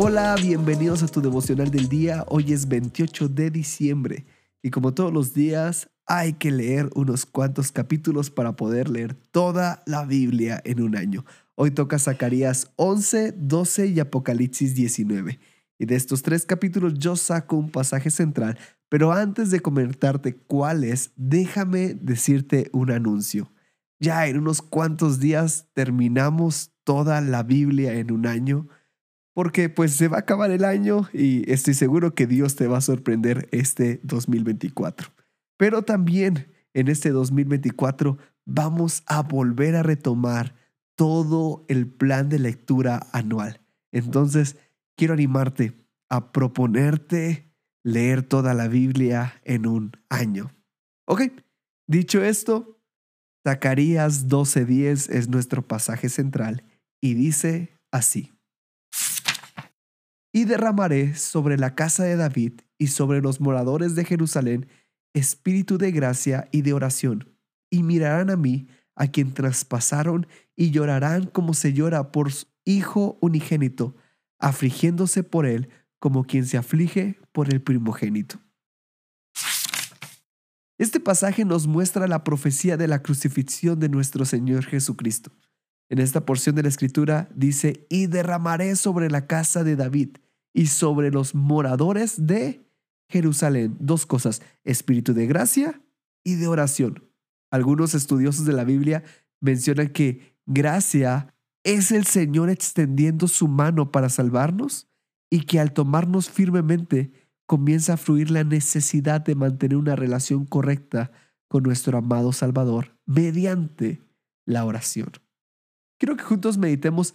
Hola, bienvenidos a tu devocional del día. Hoy es 28 de diciembre y como todos los días hay que leer unos cuantos capítulos para poder leer toda la Biblia en un año. Hoy toca Zacarías 11, 12 y Apocalipsis 19. Y de estos tres capítulos yo saco un pasaje central, pero antes de comentarte cuál es, déjame decirte un anuncio. Ya en unos cuantos días terminamos toda la Biblia en un año porque pues se va a acabar el año y estoy seguro que Dios te va a sorprender este 2024. Pero también en este 2024 vamos a volver a retomar todo el plan de lectura anual. Entonces, quiero animarte a proponerte leer toda la Biblia en un año. Ok, dicho esto, Zacarías 12:10 es nuestro pasaje central y dice así y derramaré sobre la casa de David y sobre los moradores de Jerusalén espíritu de gracia y de oración, y mirarán a mí, a quien traspasaron, y llorarán como se llora por su hijo unigénito, afligiéndose por él como quien se aflige por el primogénito. Este pasaje nos muestra la profecía de la crucifixión de nuestro Señor Jesucristo. En esta porción de la escritura dice, y derramaré sobre la casa de David y sobre los moradores de Jerusalén dos cosas, espíritu de gracia y de oración. Algunos estudiosos de la Biblia mencionan que gracia es el Señor extendiendo su mano para salvarnos y que al tomarnos firmemente comienza a fluir la necesidad de mantener una relación correcta con nuestro amado Salvador mediante la oración. Quiero que juntos meditemos,